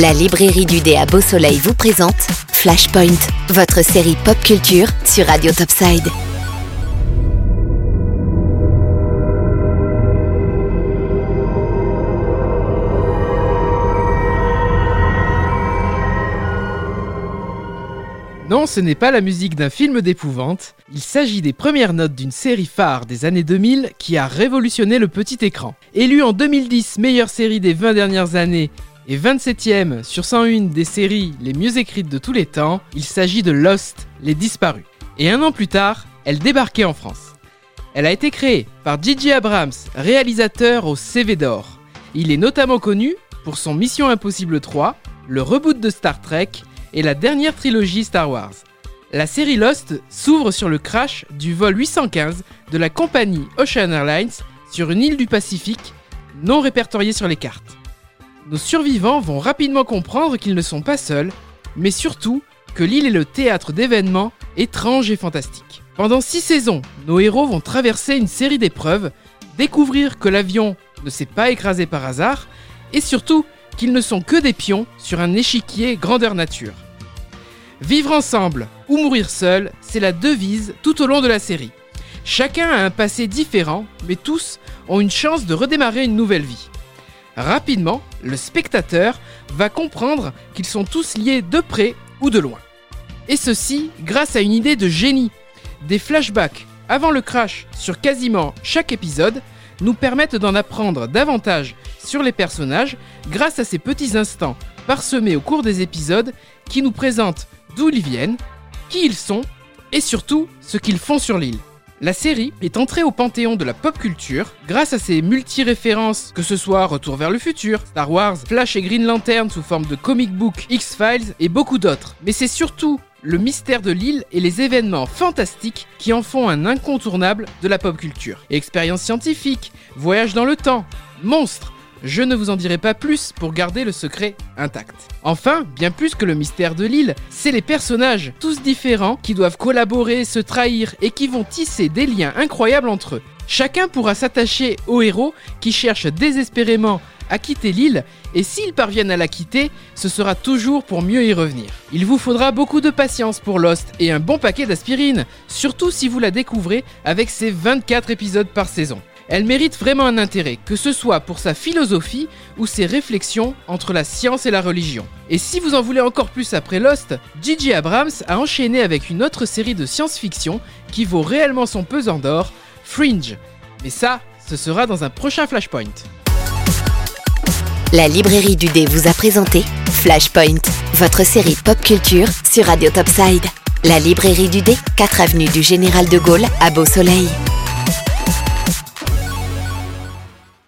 La librairie du dé à Beau Soleil vous présente Flashpoint, votre série pop culture sur Radio Topside. Non, ce n'est pas la musique d'un film d'épouvante, il s'agit des premières notes d'une série phare des années 2000 qui a révolutionné le petit écran. Élu en 2010 meilleure série des 20 dernières années et 27ème sur 101 des séries les mieux écrites de tous les temps, il s'agit de Lost, Les Disparus. Et un an plus tard, elle débarquait en France. Elle a été créée par J.J. Abrams, réalisateur au CV d'or. Il est notamment connu pour son Mission Impossible 3, le reboot de Star Trek et la dernière trilogie Star Wars. La série Lost s'ouvre sur le crash du vol 815 de la compagnie Ocean Airlines sur une île du Pacifique non répertoriée sur les cartes. Nos survivants vont rapidement comprendre qu'ils ne sont pas seuls, mais surtout que l'île est le théâtre d'événements étranges et fantastiques. Pendant six saisons, nos héros vont traverser une série d'épreuves, découvrir que l'avion ne s'est pas écrasé par hasard, et surtout qu'ils ne sont que des pions sur un échiquier grandeur nature. Vivre ensemble ou mourir seul, c'est la devise tout au long de la série. Chacun a un passé différent, mais tous ont une chance de redémarrer une nouvelle vie. Rapidement, le spectateur va comprendre qu'ils sont tous liés de près ou de loin. Et ceci grâce à une idée de génie. Des flashbacks avant le crash sur quasiment chaque épisode nous permettent d'en apprendre davantage sur les personnages grâce à ces petits instants parsemés au cours des épisodes qui nous présentent d'où ils viennent, qui ils sont et surtout ce qu'ils font sur l'île. La série est entrée au panthéon de la pop culture grâce à ses multi-références, que ce soit Retour vers le futur, Star Wars, Flash et Green Lantern sous forme de comic book, X-Files et beaucoup d'autres. Mais c'est surtout le mystère de l'île et les événements fantastiques qui en font un incontournable de la pop culture. Expériences scientifiques, voyages dans le temps, monstres, je ne vous en dirai pas plus pour garder le secret intact. Enfin, bien plus que le mystère de l'île, c'est les personnages, tous différents, qui doivent collaborer, se trahir et qui vont tisser des liens incroyables entre eux. Chacun pourra s'attacher au héros qui cherche désespérément à quitter l'île, et s'ils parviennent à la quitter, ce sera toujours pour mieux y revenir. Il vous faudra beaucoup de patience pour Lost et un bon paquet d'aspirine, surtout si vous la découvrez avec ses 24 épisodes par saison. Elle mérite vraiment un intérêt, que ce soit pour sa philosophie ou ses réflexions entre la science et la religion. Et si vous en voulez encore plus après Lost, J.J. Abrams a enchaîné avec une autre série de science-fiction qui vaut réellement son pesant d'or, Fringe. Mais ça, ce sera dans un prochain Flashpoint. La librairie du dé vous a présenté Flashpoint, votre série pop culture sur Radio Topside. La librairie du dé, 4 avenue du Général de Gaulle à Beau Soleil.